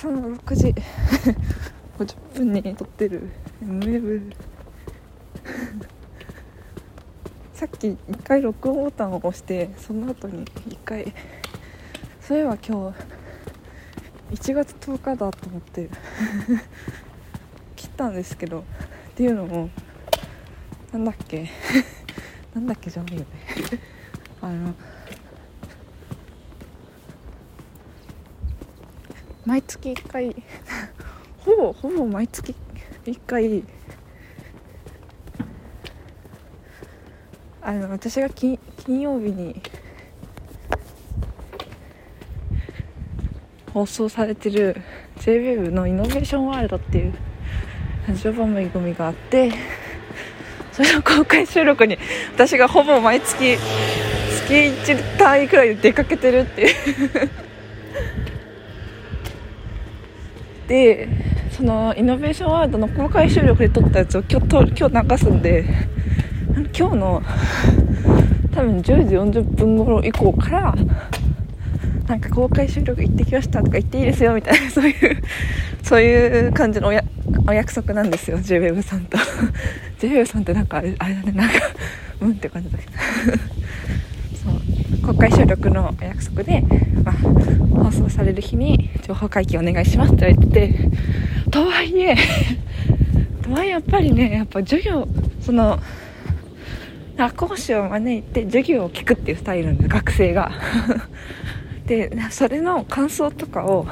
朝の6時50分に撮ってる。M ウェブさっき一回録音ボタンを押してその後に一回。そういえば今日1月10日だと思って切ったんですけどっていうのもなんだっけ。なんだっけじゃないよね。あの毎月1回。ほぼほぼ毎月1回。あの私が金金曜日に。放送されてる。JWEB のイノベーションワールドっていう。ラジオ番組があって。それの公開収録に。私がほぼ毎月月1単位くらいで出かけてるっていう。でそのイノベーションワールドの公開収録で撮ったやつを今日今日流すんで今日の多分10時40分頃以降からなんか公開収録行ってきましたとか言っていいですよみたいな そういうそういう感じのおやお約束なんですよ JWEB さんと。JWEB さんってなんかあれあれだねなんかうんって感じだけど。公開収録の約束で、まあ、放送される日に情報解禁お願いしますって言われててとはいえ とはいえやっぱりねやっぱ授業その講師を招いて授業を聞くっていうスタイルなんです学生が。でそれの感想とかを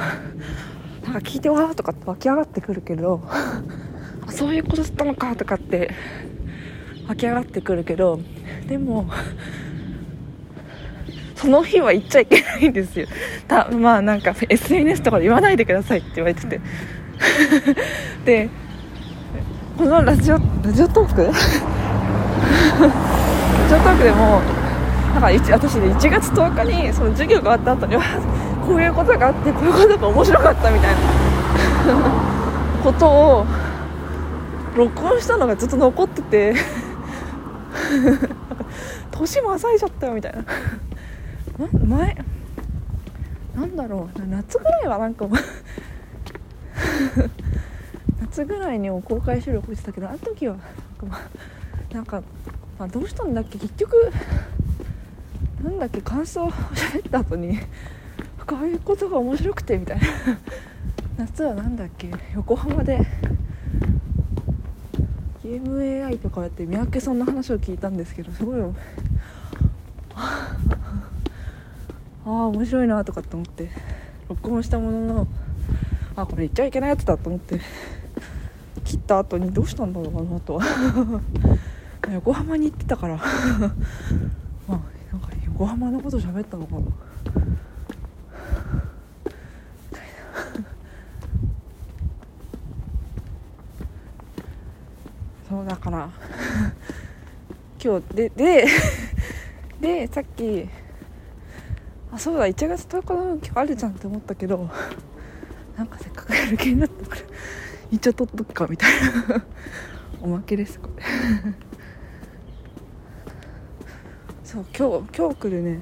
なんか聞いてわーとかって湧き上がってくるけど そういうことだったのかとかって湧き上がってくるけどでもその日は言っちゃいけないんですよ。たまあなんか SNS とかで言わないでくださいって言われてて。でこのラジオラジオトーク？ラジオトークでもなんか私ね1月10日にその授業が終わった後にはこういうことがあってこういうことが面白かったみたいな。ことを録音したのがずっと残ってて。年も浅いちゃったよみたいな。な前なんだろう。夏ぐらいはなんか 夏ぐらいにも公開収録してたけどあの時はなんか、まあ、どうしたんだっけ？結局なんだっけ？感想を喋った後にこういうことが面白くてみたいな。夏はなんだっけ？横浜でゲーム AI とかやって三宅さんの話を聞いたんですけどすごいあああ面白いなとかって思って。録音したもののあこれ言っちゃいけないやつだと思って。切った後にどうしたんだろうなと。横浜に行ってたから。まあなんか横浜のこと喋ったのかな。そうだから。今日でででさっきあそうだ1月10日の運気あるじゃんって思ったけど なんかせっかくやる気になったから一応取っとくかみたいな おまけですこれ。そう今日今日来るね。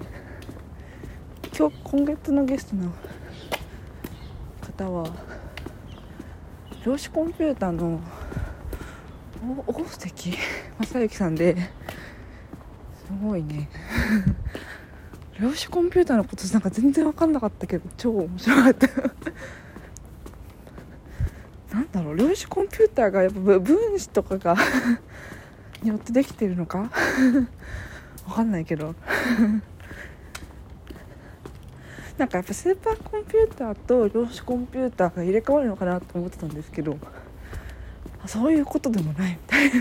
今日今月のゲストの方は量子コンピューターの大関正幸さんですごいね。量子コンピューターのことなんか全然分かんなかったけど超面白かった。なんだろう量子コンピューターがやっぱ分子とかが によってできてるのか？分かんないけど。なんかやっぱスーパーコンピューターと量子コンピューターが入れ替わるのかなと思ってたんですけど。そういうことでもないみたいな。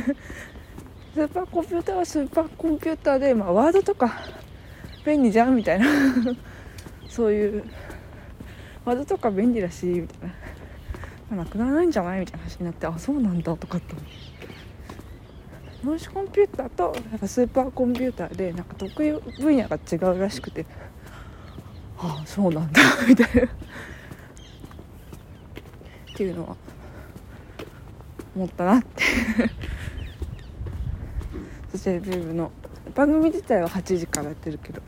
スーパーコンピューターはスーパーコンピューターで、まあ、ワードとか便利じゃんみたいな。そういうワードとか便利だしみたいな、なくならないんじゃない？みたいな話になってあそうなんだとかって量子コンピューターとやっぱスーパーコンピューターでなんか得意分野が違うらしくて。ああそうなんだみたいな。っていうのは思ったなって。そして w の番組自体は8時からやってるけど。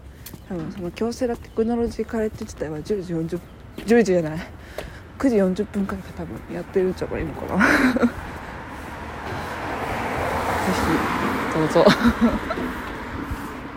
多分その京セラテクノロジーカレッジ自体は10時40 10時じゃない。9時40分くら多分やってるんじゃないのかな。ぜひどうぞ